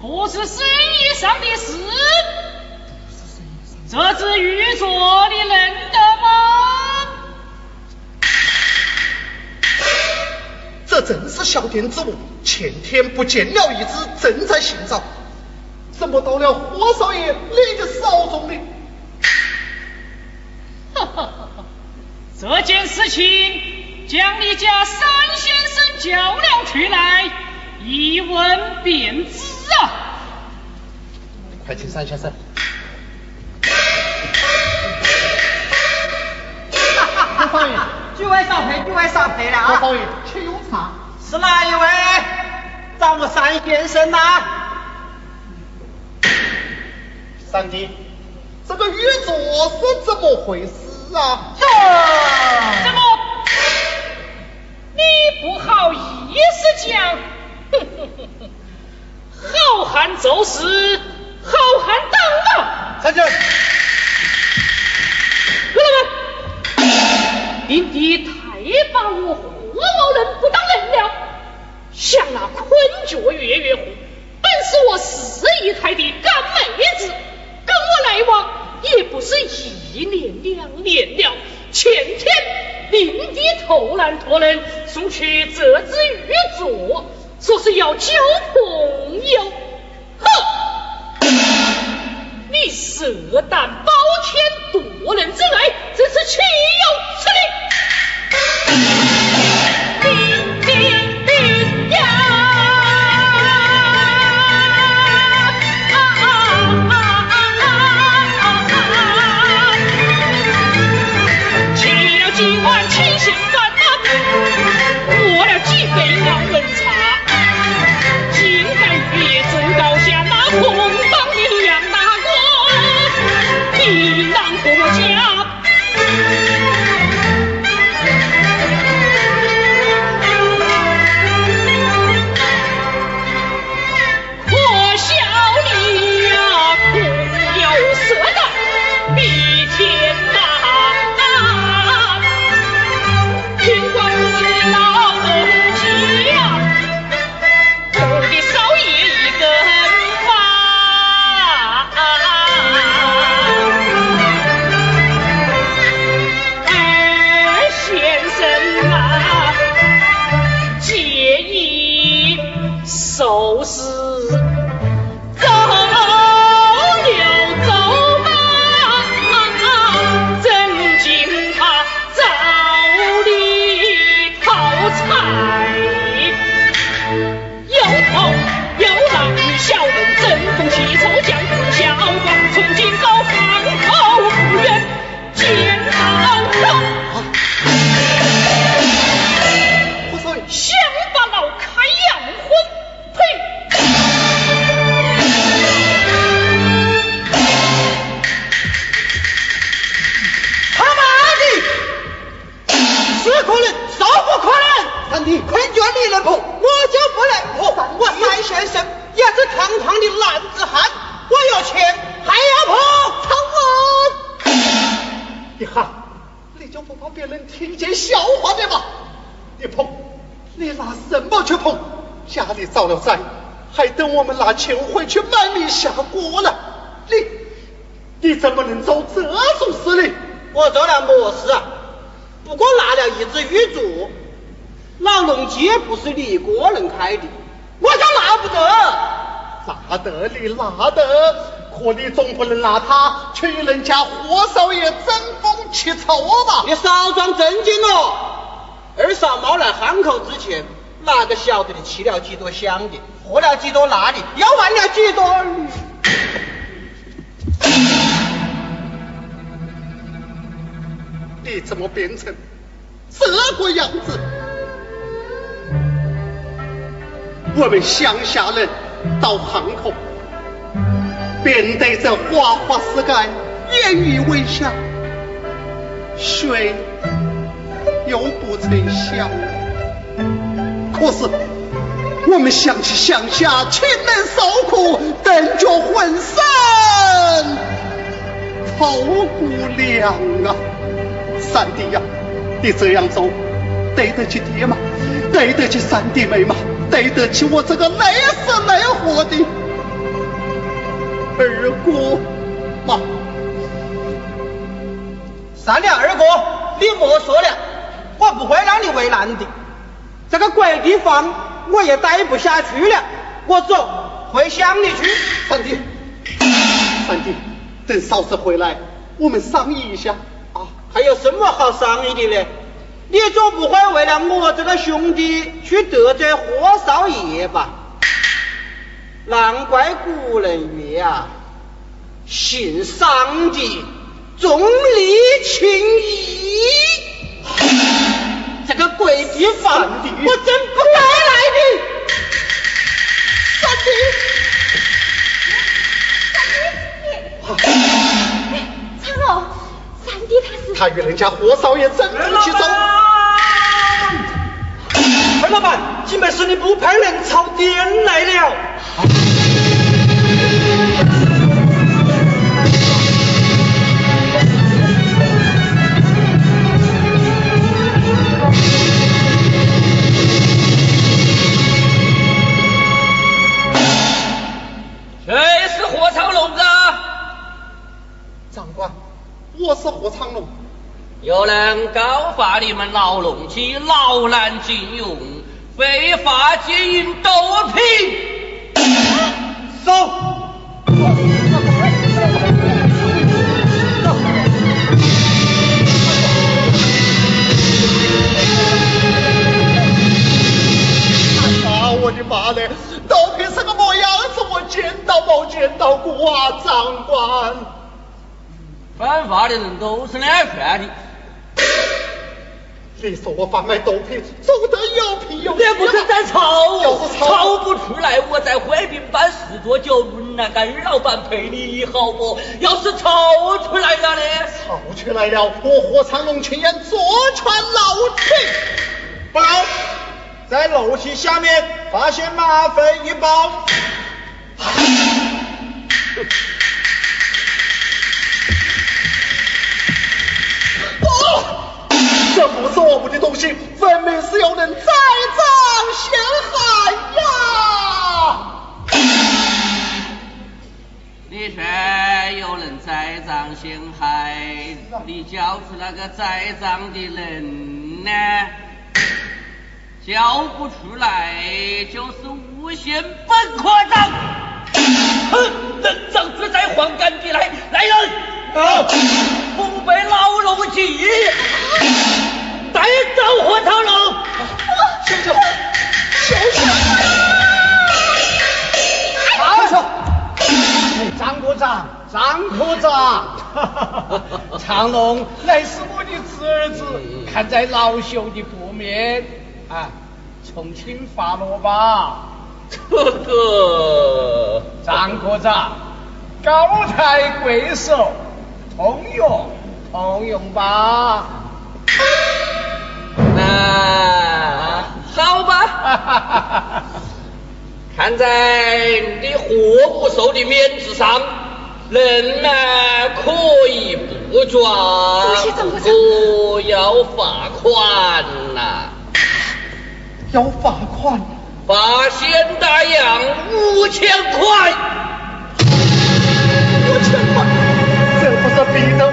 不，是生意上的事。这只玉镯你认得吗？这正是小店之物，前天不见了一只，正在寻找。怎么到了霍少爷你的手中呢？哈哈哈哈！这件事情将你家三先生叫了出来，一问便知啊！快请三先生。哈哈！少爷，几位少配，几位少配了啊！少爷，请用茶。是哪一位？找我三先生呐？三弟，这个玉镯是怎么回事啊？怎后来托人送去这只玉镯，说是要交朋友。哼！你色胆包天夺人之爱，真是岂有此 You. 钱回去买米下锅呢，你你怎么能做这种事呢？我做了么事啊？不过拿了一只玉镯，老龙街不是你一个人开的，我就拿不得。拿得你拿得，可你总不能拿他去与人家霍少爷争风吃醋吧？你少装正经哦！二嫂猫来汉口之前，哪个晓得你吃了几多香的？喝了几多辣的，又玩了几多？你怎么变成这个样子？我们乡下人到汉口，面对这花花世界，言语微笑，谁又不曾想？可是。我们想起乡下亲人受苦，顿觉浑身透骨凉啊！三弟呀，你这样做对得起爹吗？对得起三弟妹吗？对得起我这个累死累活的二哥吗？三娘二哥，你莫说了，我不会让你为难的。这个鬼地方我也待不下去了，我走回乡里去。三弟，三弟，等嫂子回来，我们商议一下啊。还有什么好商议的呢？你总不会为了我这个兄弟去得罪霍少爷吧？难怪古人曰啊，信上帝重利轻义。这个鬼地方，我真不该来的。三弟，三弟，长龙，三弟他是他与人家霍少爷争执其中。陈老板，几枚是你不派人抄店来了。谁是何长龙啊？长官，我是何长龙。有人告发你们老龙旗劳难禁用，非法经营毒品。走。啊，我的妈嘞！毒品是个么样子？我见到没见到过啊，长官。犯法的人都是两劝的。你说我贩卖毒品，走得有皮有据你不是在吵要是吵吵不出来，我在淮滨办事做酒，那干老板陪你好不？要是吵出来了呢？吵出来了，我霍长龙亲眼坐穿老腿。报，在楼梯下面发现吗啡一包。这不是我们的东西，分明是有人栽赃陷害呀！你说有人栽赃陷害，你交出那个栽赃的人呢？交不出来就是诬陷本科长。哼，人长自在黄杆的来，来人！啊不被老龙记，带走火长龙。休休休休！好，张科长，张科长，长龙乃是我的侄儿子，看在老朽的薄面，啊，从轻发落吧。哥哥，张科长，高抬贵手，通用通用吧。那好吧。看在你货不收的面子上，人呢可以不抓，不要罚款呐、要罚款，罚现大洋五千块。五千块，这不是逼得